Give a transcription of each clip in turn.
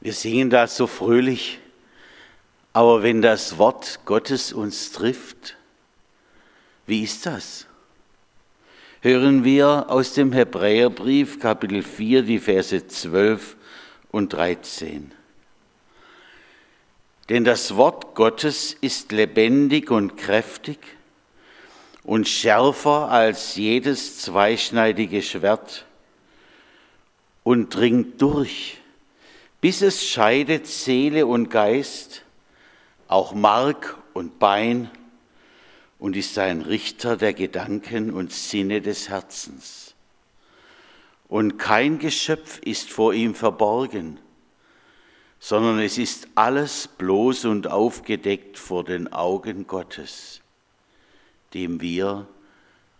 Wir singen das so fröhlich, aber wenn das Wort Gottes uns trifft, wie ist das? Hören wir aus dem Hebräerbrief Kapitel 4 die Verse 12 und 13. Denn das Wort Gottes ist lebendig und kräftig und schärfer als jedes zweischneidige Schwert und dringt durch bis es scheidet Seele und Geist, auch Mark und Bein und ist ein Richter der Gedanken und Sinne des Herzens. Und kein Geschöpf ist vor ihm verborgen, sondern es ist alles bloß und aufgedeckt vor den Augen Gottes, dem wir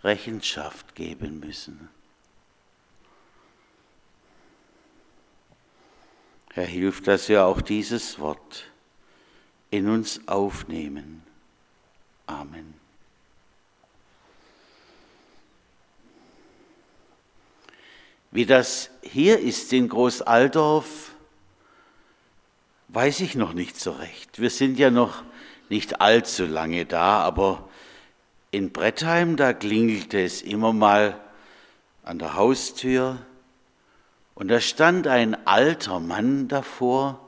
Rechenschaft geben müssen. Herr, hilf, dass wir auch dieses Wort in uns aufnehmen. Amen. Wie das hier ist in Großaldorf, weiß ich noch nicht so recht. Wir sind ja noch nicht allzu lange da, aber in Brettheim, da klingelte es immer mal an der Haustür und da stand ein alter Mann davor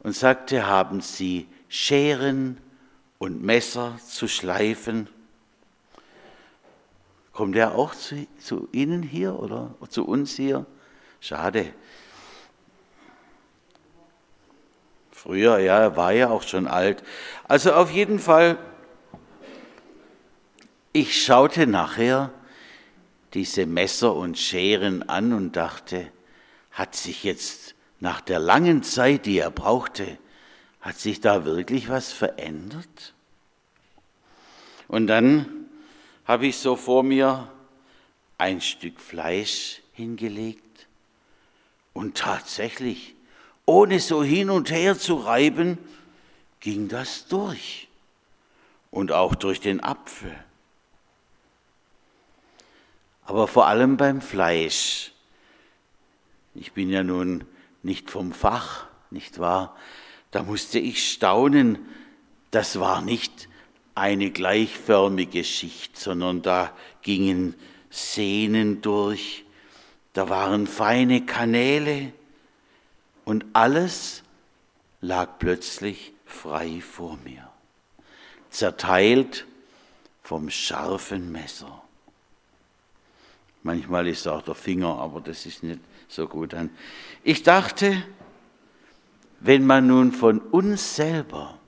und sagte, haben Sie Scheren und Messer zu schleifen? Kommt er auch zu, zu Ihnen hier oder zu uns hier? Schade. Früher, ja, er war ja auch schon alt. Also auf jeden Fall, ich schaute nachher diese Messer und Scheren an und dachte, hat sich jetzt nach der langen Zeit, die er brauchte, hat sich da wirklich was verändert? Und dann habe ich so vor mir ein Stück Fleisch hingelegt und tatsächlich, ohne so hin und her zu reiben, ging das durch und auch durch den Apfel. Aber vor allem beim Fleisch ich bin ja nun nicht vom Fach, nicht wahr? Da musste ich staunen, das war nicht eine gleichförmige Schicht, sondern da gingen Sehnen durch, da waren feine Kanäle und alles lag plötzlich frei vor mir, zerteilt vom scharfen Messer. Manchmal ist auch der Finger, aber das ist nicht so gut an. Ich dachte, wenn man nun von uns selber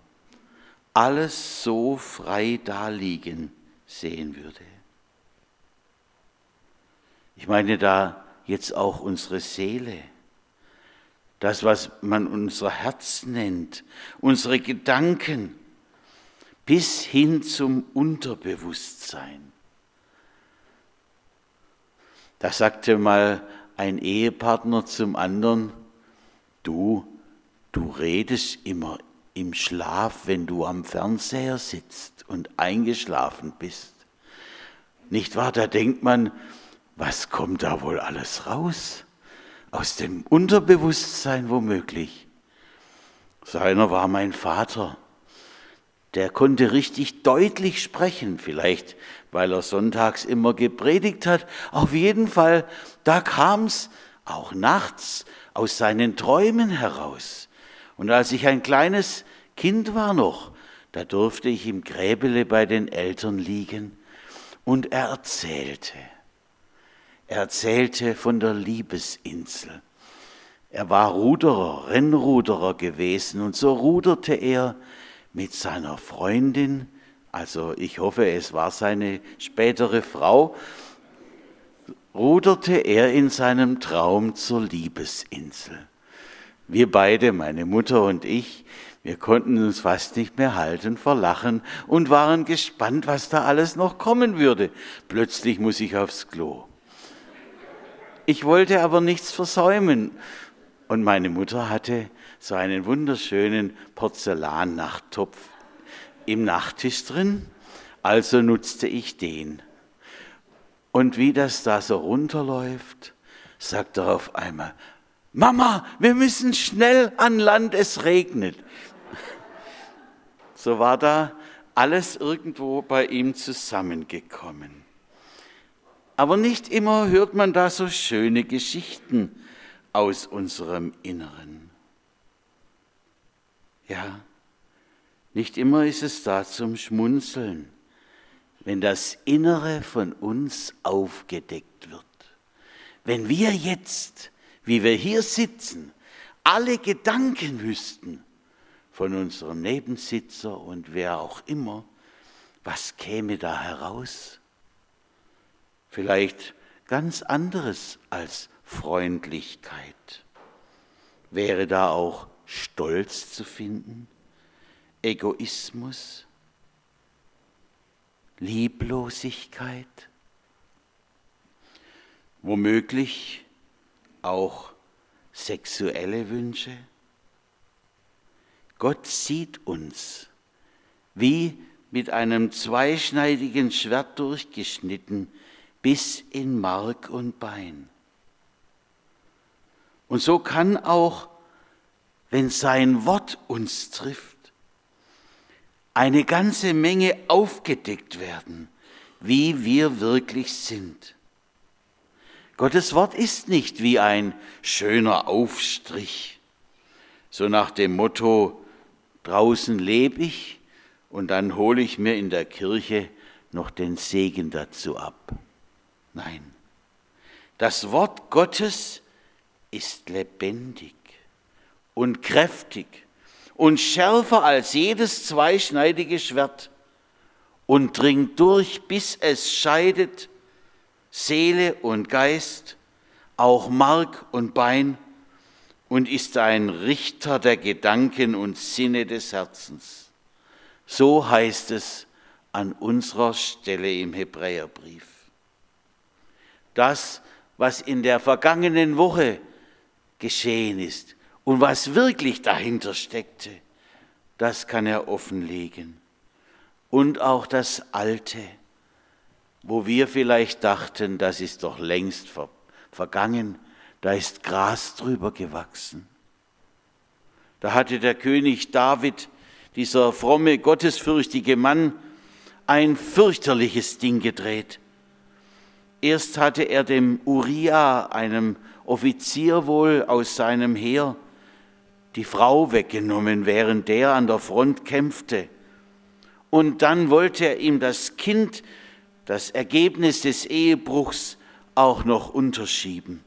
alles so frei daliegen sehen würde. Ich meine da jetzt auch unsere Seele, das, was man unser Herz nennt, unsere Gedanken, bis hin zum Unterbewusstsein. Da sagte mal ein Ehepartner zum anderen, du, du redest immer im Schlaf, wenn du am Fernseher sitzt und eingeschlafen bist. Nicht wahr? Da denkt man, was kommt da wohl alles raus? Aus dem Unterbewusstsein womöglich. Seiner war mein Vater. Der konnte richtig deutlich sprechen, vielleicht weil er sonntags immer gepredigt hat. Auf jeden Fall, da kam es auch nachts aus seinen Träumen heraus. Und als ich ein kleines Kind war noch, da durfte ich im Gräbele bei den Eltern liegen und er erzählte. Er erzählte von der Liebesinsel. Er war Ruderer, Rennruderer gewesen und so ruderte er mit seiner Freundin also ich hoffe, es war seine spätere Frau, ruderte er in seinem Traum zur Liebesinsel. Wir beide, meine Mutter und ich, wir konnten uns fast nicht mehr halten vor Lachen und waren gespannt, was da alles noch kommen würde. Plötzlich muss ich aufs Klo. Ich wollte aber nichts versäumen. Und meine Mutter hatte so einen wunderschönen Porzellanachttopf im Nachttisch drin, also nutzte ich den. Und wie das da so runterläuft, sagt er auf einmal, Mama, wir müssen schnell an Land, es regnet. So war da alles irgendwo bei ihm zusammengekommen. Aber nicht immer hört man da so schöne Geschichten aus unserem Inneren. Ja, nicht immer ist es da zum Schmunzeln, wenn das Innere von uns aufgedeckt wird. Wenn wir jetzt, wie wir hier sitzen, alle Gedanken wüssten von unserem Nebensitzer und wer auch immer, was käme da heraus? Vielleicht ganz anderes als Freundlichkeit. Wäre da auch Stolz zu finden? Egoismus? Lieblosigkeit? Womöglich auch sexuelle Wünsche? Gott sieht uns wie mit einem zweischneidigen Schwert durchgeschnitten bis in Mark und Bein. Und so kann auch, wenn sein Wort uns trifft, eine ganze Menge aufgedeckt werden, wie wir wirklich sind. Gottes Wort ist nicht wie ein schöner Aufstrich, so nach dem Motto, draußen lebe ich und dann hole ich mir in der Kirche noch den Segen dazu ab. Nein, das Wort Gottes ist lebendig und kräftig und schärfer als jedes zweischneidige Schwert und dringt durch, bis es scheidet Seele und Geist, auch Mark und Bein und ist ein Richter der Gedanken und Sinne des Herzens. So heißt es an unserer Stelle im Hebräerbrief das, was in der vergangenen Woche geschehen ist und was wirklich dahinter steckte, das kann er offenlegen. Und auch das Alte, wo wir vielleicht dachten, das ist doch längst ver vergangen, da ist Gras drüber gewachsen. Da hatte der König David, dieser fromme, gottesfürchtige Mann, ein fürchterliches Ding gedreht. Erst hatte er dem Uriah, einem Offizier wohl aus seinem Heer, die Frau weggenommen, während der an der Front kämpfte. Und dann wollte er ihm das Kind, das Ergebnis des Ehebruchs, auch noch unterschieben.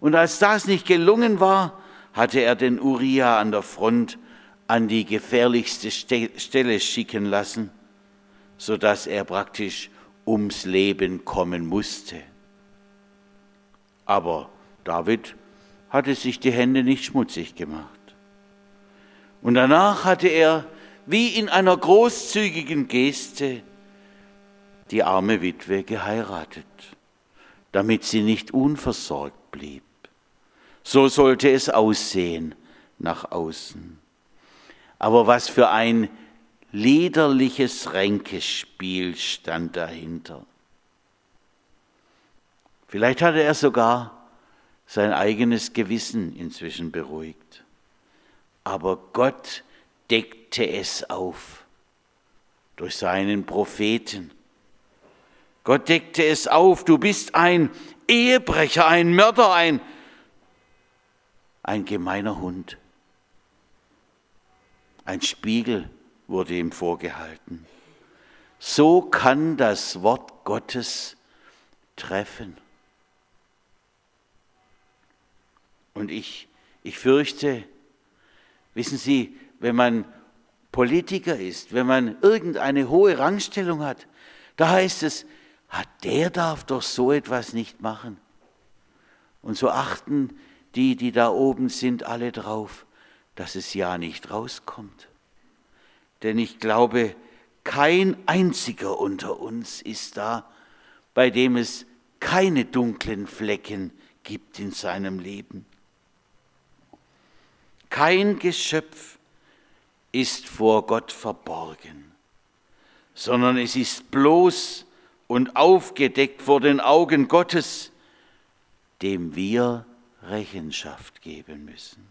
Und als das nicht gelungen war, hatte er den Uriah an der Front an die gefährlichste Stelle schicken lassen, sodass er praktisch ums Leben kommen musste. Aber David hatte sich die Hände nicht schmutzig gemacht. Und danach hatte er, wie in einer großzügigen Geste, die arme Witwe geheiratet, damit sie nicht unversorgt blieb. So sollte es aussehen nach außen. Aber was für ein liederliches Ränkespiel stand dahinter. Vielleicht hatte er sogar sein eigenes Gewissen inzwischen beruhigt. Aber Gott deckte es auf durch seinen Propheten. Gott deckte es auf, du bist ein Ehebrecher, ein Mörder, ein, ein gemeiner Hund, ein Spiegel wurde ihm vorgehalten. So kann das Wort Gottes treffen. Und ich, ich fürchte, wissen Sie, wenn man Politiker ist, wenn man irgendeine hohe Rangstellung hat, da heißt es, hat der darf doch so etwas nicht machen. Und so achten die, die da oben sind, alle drauf, dass es ja nicht rauskommt. Denn ich glaube, kein einziger unter uns ist da, bei dem es keine dunklen Flecken gibt in seinem Leben. Kein Geschöpf ist vor Gott verborgen, sondern es ist bloß und aufgedeckt vor den Augen Gottes, dem wir Rechenschaft geben müssen.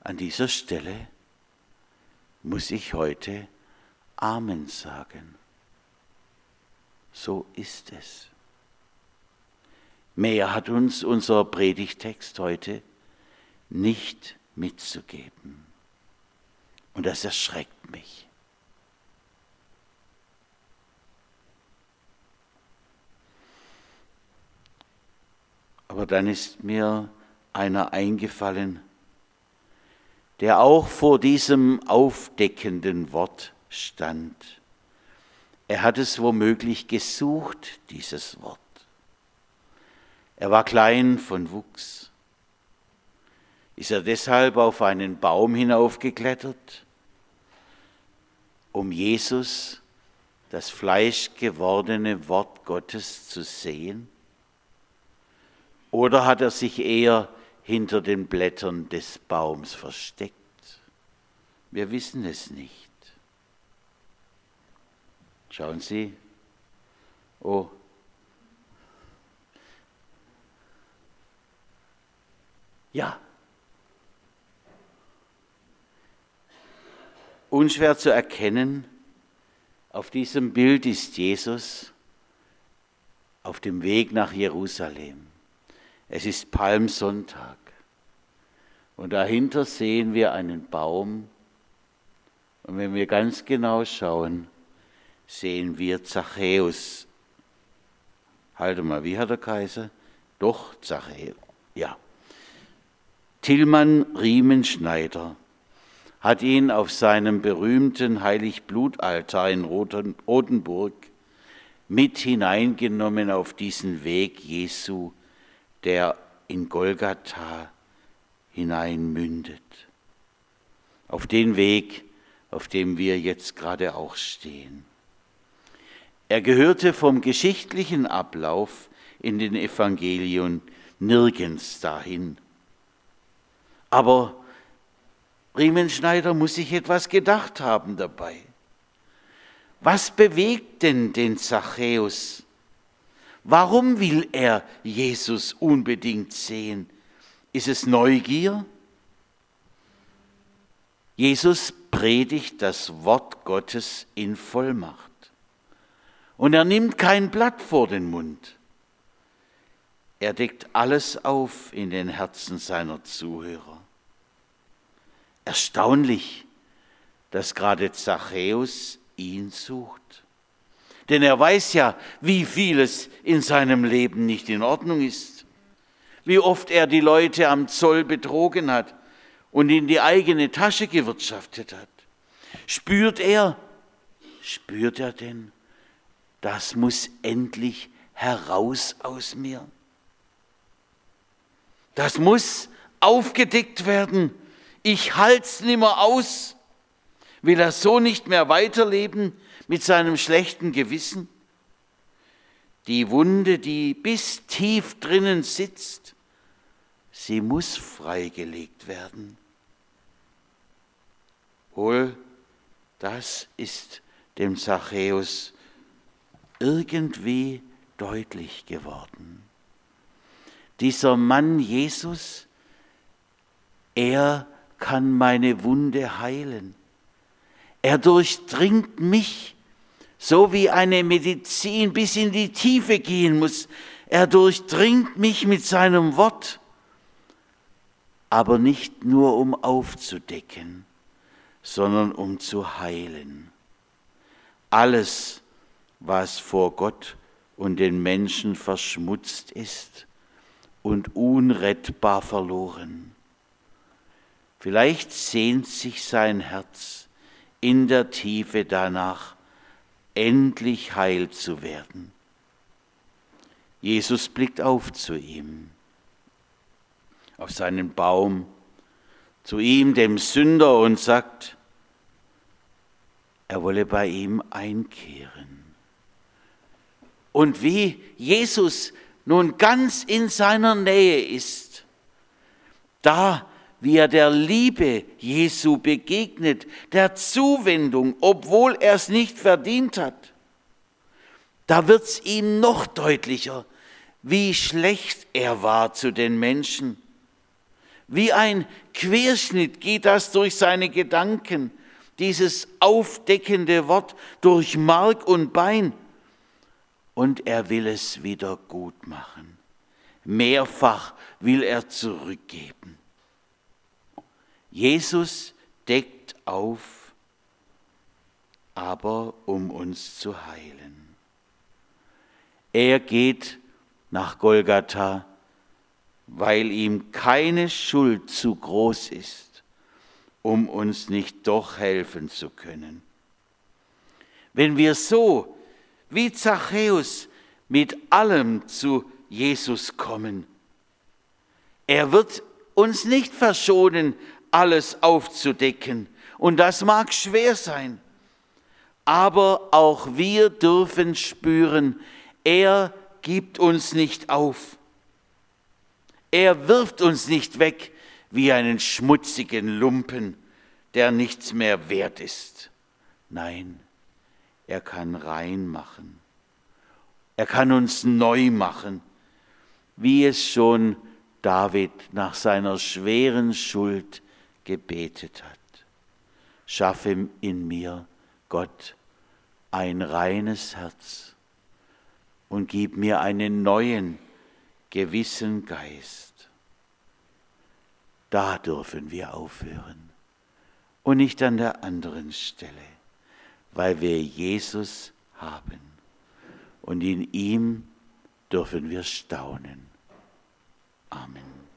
An dieser Stelle muss ich heute Amen sagen. So ist es. Mehr hat uns unser Predigtext heute nicht mitzugeben. Und das erschreckt mich. Aber dann ist mir einer eingefallen, der auch vor diesem aufdeckenden Wort stand. Er hat es womöglich gesucht, dieses Wort. Er war klein von Wuchs. Ist er deshalb auf einen Baum hinaufgeklettert, um Jesus, das fleischgewordene Wort Gottes, zu sehen? Oder hat er sich eher hinter den Blättern des Baums versteckt? Wir wissen es nicht. Schauen Sie. Oh. Ja. Unschwer zu erkennen, auf diesem Bild ist Jesus auf dem Weg nach Jerusalem. Es ist Palmsonntag. Und dahinter sehen wir einen Baum. Und wenn wir ganz genau schauen, sehen wir Zachäus. Halte mal, wie hat der Kaiser? Doch, Zachäus. Ja. Tillmann Riemenschneider hat ihn auf seinem berühmten Heiligblutaltar in Rotenburg mit hineingenommen auf diesen Weg Jesu der in Golgatha hineinmündet. Auf den Weg, auf dem wir jetzt gerade auch stehen. Er gehörte vom geschichtlichen Ablauf in den Evangelien nirgends dahin. Aber Riemenschneider muss sich etwas gedacht haben dabei. Was bewegt denn den Zachäus, Warum will er Jesus unbedingt sehen? Ist es Neugier? Jesus predigt das Wort Gottes in Vollmacht. Und er nimmt kein Blatt vor den Mund. Er deckt alles auf in den Herzen seiner Zuhörer. Erstaunlich, dass gerade Zachäus ihn sucht. Denn er weiß ja, wie vieles in seinem Leben nicht in Ordnung ist. Wie oft er die Leute am Zoll betrogen hat und in die eigene Tasche gewirtschaftet hat. Spürt er, spürt er denn, das muss endlich heraus aus mir. Das muss aufgedeckt werden. Ich halt's nimmer aus. Will er so nicht mehr weiterleben? mit seinem schlechten Gewissen? Die Wunde, die bis tief drinnen sitzt, sie muss freigelegt werden. Wohl, das ist dem Zachäus irgendwie deutlich geworden. Dieser Mann Jesus, er kann meine Wunde heilen. Er durchdringt mich so wie eine Medizin bis in die Tiefe gehen muss. Er durchdringt mich mit seinem Wort, aber nicht nur um aufzudecken, sondern um zu heilen. Alles, was vor Gott und den Menschen verschmutzt ist und unrettbar verloren. Vielleicht sehnt sich sein Herz in der Tiefe danach, endlich heil zu werden. Jesus blickt auf zu ihm, auf seinen Baum, zu ihm, dem Sünder, und sagt, er wolle bei ihm einkehren. Und wie Jesus nun ganz in seiner Nähe ist, da wie er der Liebe Jesu begegnet, der Zuwendung, obwohl er es nicht verdient hat, da wird es ihm noch deutlicher, wie schlecht er war zu den Menschen. Wie ein Querschnitt geht das durch seine Gedanken, dieses aufdeckende Wort durch Mark und Bein. Und er will es wieder gut machen. Mehrfach will er zurückgeben. Jesus deckt auf, aber um uns zu heilen. Er geht nach Golgatha, weil ihm keine Schuld zu groß ist, um uns nicht doch helfen zu können. Wenn wir so wie Zachäus mit allem zu Jesus kommen, er wird uns nicht verschonen, alles aufzudecken. Und das mag schwer sein. Aber auch wir dürfen spüren, er gibt uns nicht auf. Er wirft uns nicht weg wie einen schmutzigen Lumpen, der nichts mehr wert ist. Nein, er kann rein machen. Er kann uns neu machen, wie es schon David nach seiner schweren Schuld gebetet hat. Schaffe in mir, Gott, ein reines Herz und gib mir einen neuen, gewissen Geist. Da dürfen wir aufhören und nicht an der anderen Stelle, weil wir Jesus haben und in ihm dürfen wir staunen. Amen.